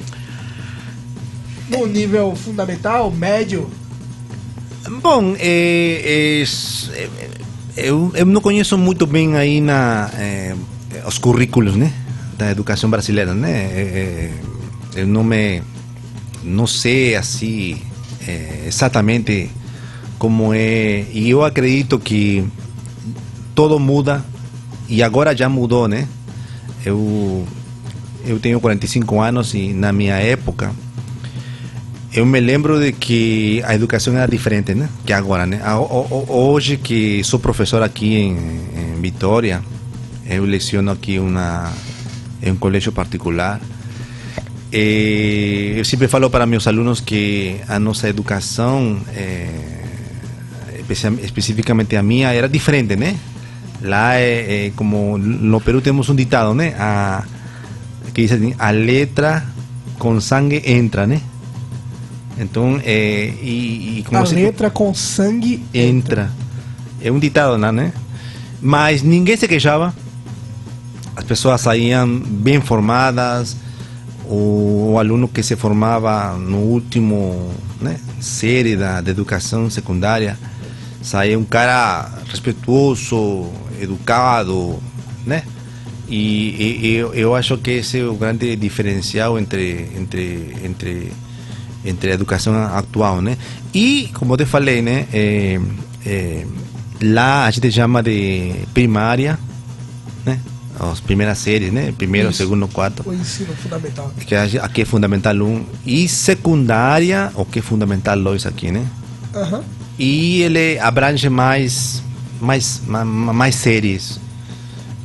No nível fundamental, médio? Bom, é, é, é, eu, eu não conheço muito bem aí na, é, os currículos né, da educação brasileira. Né? É, eu não me não sei assim é, exatamente como é e eu acredito que todo muda e agora já mudou, né? Eu eu tenho 45 anos e na minha época eu me lembro de que a educação era diferente, né? Que agora, né? A- ho- ho- Hoje que sou professor aqui em, em Vitória, eu leciono aqui uma, em um colégio particular. E eu sempre falo para meus alunos que a nossa educação, eh, especia- especificamente a minha, era diferente, né? Lá, é, é como no Peru temos um ditado, né? A, que diz assim, a letra com sangue entra, né? Então, é, e, e como a se- letra com sangue entra. É um ditado né? Mas ninguém se queixava. As pessoas saíam bem formadas. O, aluno que se formava no último né, série da, da educação secundária saía um cara respeituoso, educado, né? E, e- eu, eu acho que esse é o grande diferencial entre entre entre entre a educação atual, né? E como eu te falei, né? eh, eh, lá a gente chama de primária? As primeiras séries, né? Primeiro, Isso. segundo, quarto. o ensino fundamental. Que a- aqui é fundamental 1 e secundária, o que é fundamental 2 aqui, né? Aham. E ele abrange mais mais ma- ma- mais séries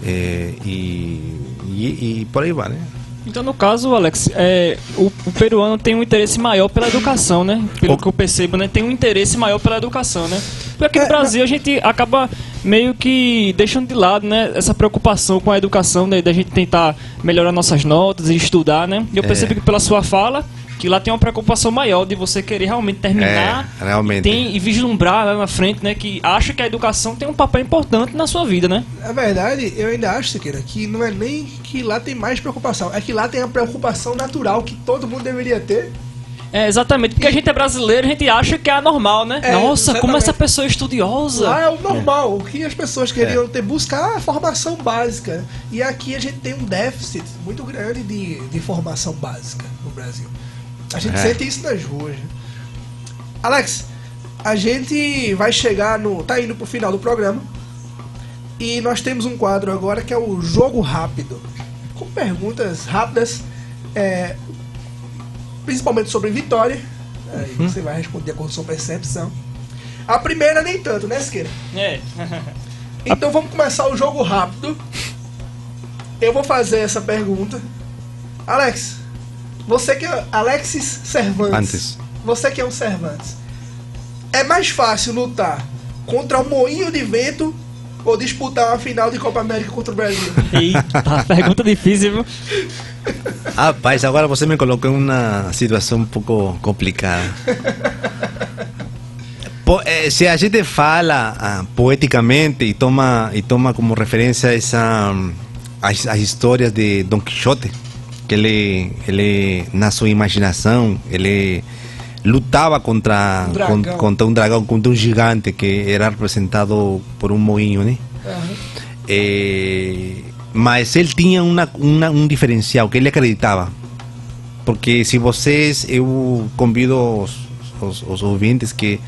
Eh, e, e, e por aí vai, né? Então, no caso, Alex, é, o, o peruano tem um interesse maior pela educação, né? Pelo O- que eu percebo, né? Tem um interesse maior pela educação, né? Porque aqui no É, Brasil a gente acaba meio que deixando de lado, né? Essa preocupação com a educação, né? Da gente tentar melhorar nossas notas e estudar, né? E eu É. percebo que pela sua fala, que lá tem uma preocupação maior de você querer realmente terminar É, realmente. tem, e vislumbrar lá na frente, né? Que acha que a educação tem um papel importante na sua vida, né? Na verdade, eu ainda acho, Siqueira, que não é nem que lá tem mais preocupação, é que lá tem a preocupação natural que todo mundo deveria ter. É, exatamente, porque a gente é brasileiro, a gente acha que é anormal, né? É, Nossa, como exatamente. essa pessoa é estudiosa. Lá é o normal, o que as pessoas queriam É. ter, buscar a formação básica. E aqui a gente tem um déficit muito grande de, de formação básica no Brasil. A gente É. sente isso nas ruas. né? Alex, a gente vai chegar no. tá indo pro final do programa. E nós temos um quadro agora que é o Jogo Rápido. Com perguntas rápidas, é, principalmente sobre Vitória. Aí você vai responder de acordo com a sua percepção. A primeira nem tanto, né, Siqueira? É. Então vamos começar o jogo rápido. Eu vou fazer essa pergunta. Alex, você que é Alexis Cervantes. Antes. Você que é um Cervantes. É mais fácil lutar contra um moinho de vento ou disputar uma final de Copa América contra o Brasil? Eita, pergunta difícil, viu? Rapaz, agora você me colocou em uma situação um pouco complicada. Eh, se a gente fala ah, poeticamente e toma, e toma como referência essa, hum, as, as histórias de Don Quixote, que ele, ele, na sua imaginação, ele lutava contra Um con- dragão. contra um dragão, contra um gigante que era representado por um moinho, né? Aham. Eh, mas ele tinha uma, uma- um diferencial que ele acreditava. Porque se vocês, eu convido os, os, os ouvintes que,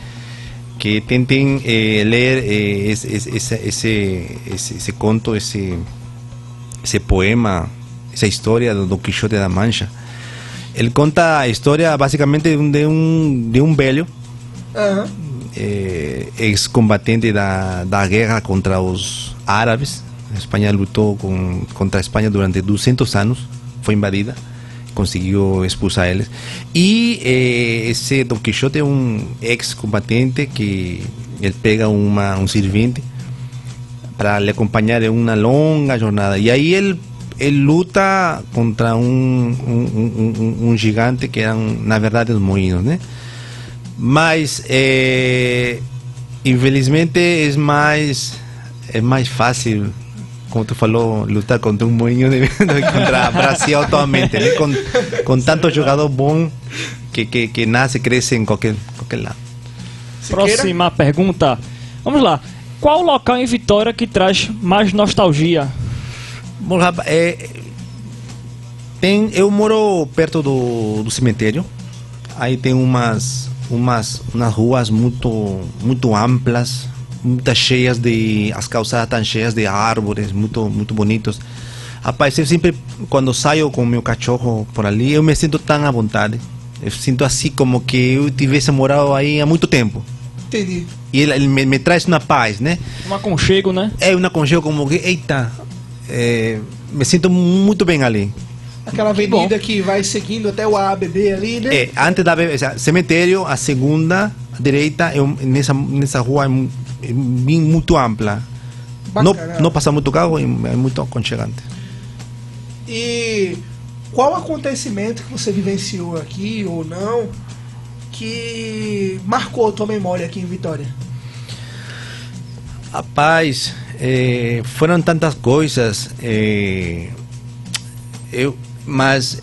que tentem eh, ler eh, esse, esse, esse, esse, esse, esse conto, esse, esse poema, essa história do Don Quixote da Mancha. Ele conta a história basicamente de um, de um, de um velho eh, ex-combatente da, da guerra contra os árabes. A Espanha lutou com, contra a Espanha durante 200 anos, foi invadida, conseguiu expulsar eles. E eh, esse Don Quixote é um ex-combatente que ele pega uma, um servente para lhe acompanhar em uma longa jornada. E aí ele, ele luta contra um, um, um, um- um gigante que eram, na verdade, os moinhos, né? Mas, eh, infelizmente, é mais, é mais fácil, como tu falou, lutar contra um moinho de vento que contra Brasil atualmente, né? Com, com tanto jogador bom que, que, que nasce, cresce em qualquer, qualquer lado. Siqueira? Próxima pergunta. Vamos lá. Qual local em Vitória que traz mais nostalgia? Bom, rapaz, é, tem, eu moro perto do, do cemitério. Aí tem umas, umas, umas ruas muito, muito amplas, muitas cheias de, as calçadas estão cheias de árvores, muito, muito bonitos. Rapaz, eu sempre, quando saio com meu cachorro por ali, eu me sinto tão à vontade. Eu sinto assim como que eu tivesse morado aí há muito tempo. Entendi. E ele, ele me, me traz uma paz, né? Um aconchego, né? É um aconchego como que, eita, é, me sinto muito bem ali. Aquela avenida que vai seguindo até o ABB ali, né? É, antes da sea, cemitério, a segunda, a direita, é um, nessa, nessa rua é, é muito ampla. Não, Bacana. não passa muito carro, é, é muito aconchegante. E qual acontecimento que você vivenciou aqui ou não que marcou a tua memória aqui em Vitória? Rapaz, eh, foram tantas coisas, eh, eu, mas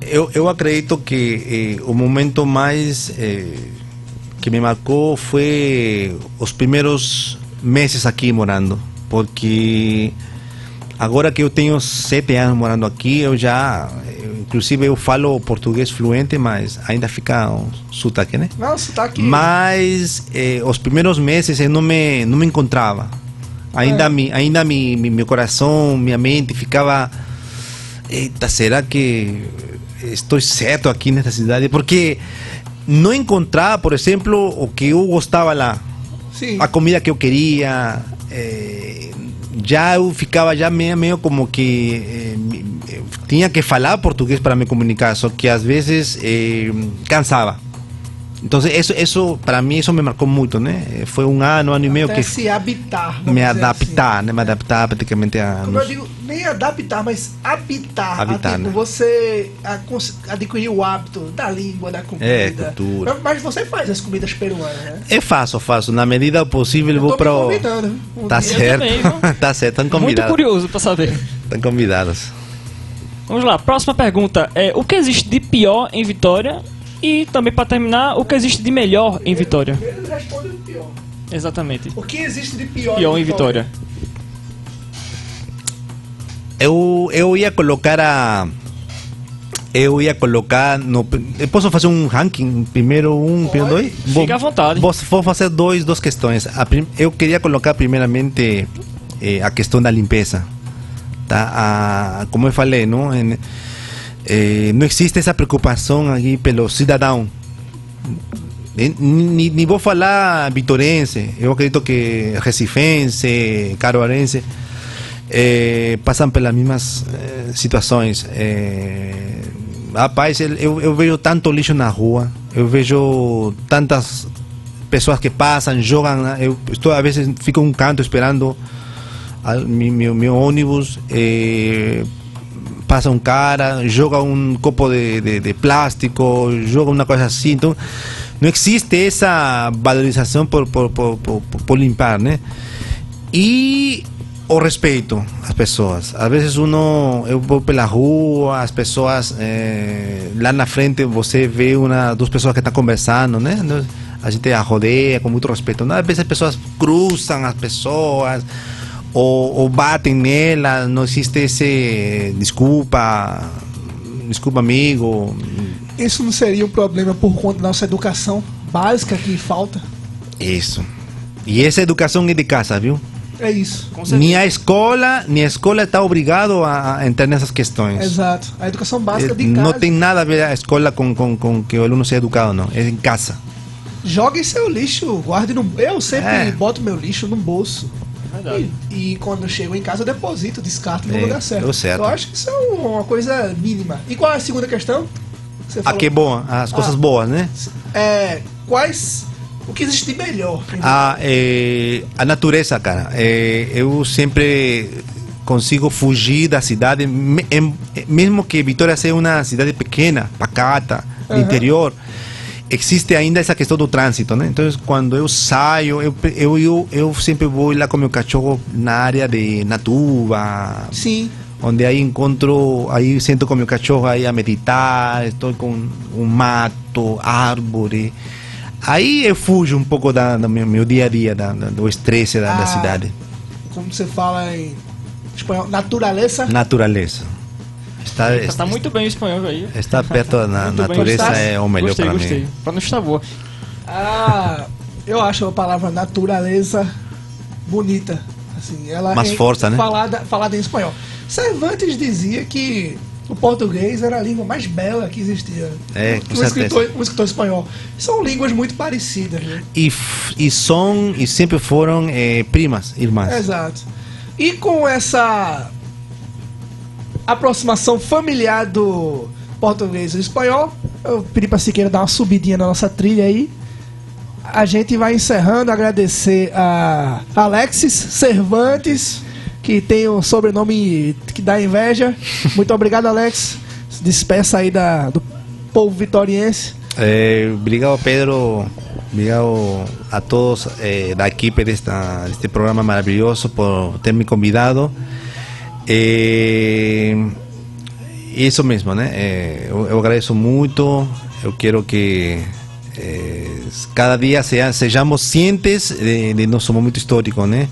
eu, eu acredito que eh, o momento mais que me marcou foi os primeiros meses aqui morando, porque agora que eu tenho sete anos morando aqui, eu já, inclusive eu falo português fluente, mas ainda fica um sotaque, né? Nossa, tá aqui. Mas os primeiros meses eu não me, não me encontrava. Ainda, mi, ainda mi, mi- meu coração, minha mente ficava. Eita, será que estou certo aqui nessa cidade? Porque não encontrava, por exemplo, o que eu gostava lá. Sim. A comida que eu queria. eh, já eu ficava já meio, meio como que. eh, eu tinha que falar português para me comunicar, só que às vezes eh, cansava. Então, isso, isso para mim, isso me marcou muito, né? Foi um ano, ano e meio Até que se habitar. me assim. adaptar, né? Me adaptar praticamente a. Como eu digo, nem adaptar, mas habitar. Habitar, a, tipo, né? você adquirir o hábito da língua, da comida. É, cultura. Mas, você faz as comidas peruanas, né? Eu faço, faço. Na medida possível, Eu vou para. o- convidando. Um Tá dia. certo. também, tá certo, estão Muito convidados. curioso pra saber. Estão convidados. Vamos lá, próxima pergunta. É, o que existe de pior em Vitória? E também, pra terminar, o que existe de melhor em Vitória? Primeiro ele responde o pior. Exatamente. O que existe de pior, Pior em Vitória. Eu, eu ia colocar a. Eu ia colocar. No, eu posso fazer um ranking? Primeiro um, primeiro dois? Fica à vontade. Vou, vou fazer dois, duas questões. A prim- eu queria colocar primeiramente eh, a questão da limpeza. Tá? A, como eu falei, não, En- eh, não existe essa preocupação aqui pelo cidadão. Eh, Ni, ni vou falar vitorense, eu acredito que recifense, caruarense eh, passam pelas mesmas eh, situações. Eh, rapaz, eu, eu- eu vejo tanto lixo na rua, eu vejo tantas pessoas que passam, jogam. Eu estou, às vezes fico um canto esperando mi- meu, meu ônibus. eh, passa um cara, joga um copo de, de, de plástico, joga uma coisa assim. Então, não existe essa valorização por, por, por, por, por limpar, né? E o respeito às pessoas. Às vezes uno, eu vou pela rua, as pessoas eh, lá na frente você vê duas pessoas que estão conversando, né? A gente a rodeia com muito respeito. Às vezes as pessoas cruzam as pessoas ou, ou batem nelas, não existe esse desculpa, desculpa amigo. Isso não seria um problema por conta da nossa educação básica que falta? Isso. E essa educação é de casa, viu? É isso. Nem a escola, nem a escola está obrigado a, a entrar nessas questões. Exato. A educação básica Eh, de casa. Não tem nada a ver a escola com, com, com que o aluno seja educado, não. É em casa. Jogue seu lixo, guarde no. Eu sempre É. boto meu lixo no bolso. E, e quando eu chego em casa, eu deposito, descarto no É, lugar certo. certo. Eu acho que isso é uma coisa mínima. E qual é a segunda questão? Você Ah, falou? que bom, as coisas Ah. boas, né? É, quais. O que existe de melhor? A, eh, a natureza, cara. Eh, eu sempre consigo fugir da cidade, mesmo que Vitória seja uma cidade pequena, pacata, do Aham. interior, existe ainda essa questão do trânsito, né? Então, quando eu saio, eu, eu, eu, eu sempre vou lá com meu cachorro na área de Natuba, Sim. onde aí encontro, aí sento com meu cachorro aí a meditar, estou com um mato, árvore. Aí eu fujo um pouco da, do meu, meu dia a dia, da, da- do estresse da, da Ah. cidade. Como você fala em espanhol, natureza. Natureza. Está, Tá, tá muito bem o espanhol aí. está perto bem. natureza é o melhor para gostei. mim. Pra não estar boa. Ah, eu acho a palavra natureza bonita. Assim, ela Mais é força, né? Falada, falada em espanhol. Cervantes dizia que o português era a língua mais bela que existia. É, um, com certeza. escritor, um escritor espanhol. São línguas muito parecidas, né? E, e são, e sempre foram eh, primas, irmãs. Exato. E com essa aproximação familiar do português e espanhol, eu pedi para Siqueira dar uma subidinha na nossa trilha aí. A gente vai encerrando, agradecer a Alexis Cervantes, que tem um sobrenome que dá inveja. Muito obrigado, Alex. Despeça aí da, do povo vitoriense. Eh, obrigado, Pedro. Obrigado a todos eh, da equipe deste programa maravilhoso por ter me convidado. Eh, isso mesmo, né? Eh, eu, eu agradeço muito. Eu quero que eh, cada dia sea- sejamos cientes de, de nosso momento histórico, né?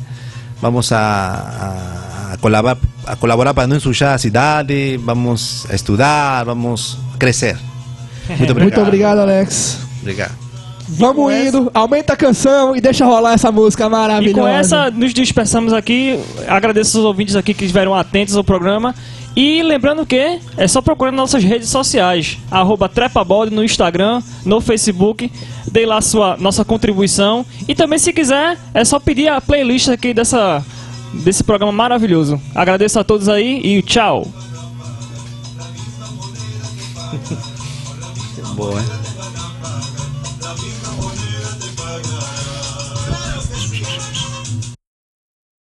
Vamos a, colaborar, a colaborar para não ensujar a cidade, vamos a estudar, vamos a crescer. Muito obrigado. Muito obrigado, Alex. Obrigado. Vamos com essa- indo, aumenta a canção e deixa rolar essa música E maravilhosa. com essa, nos dispersamos aqui. Agradeço os ouvintes aqui que estiveram atentos ao programa. E lembrando que é só procurar nas nossas redes sociais, arroba Trepabode no Instagram, no Facebook, dê lá sua nossa contribuição. E também se quiser, é só pedir a playlist aqui dessa, desse programa maravilhoso. Agradeço a todos aí e tchau! Boa, hein?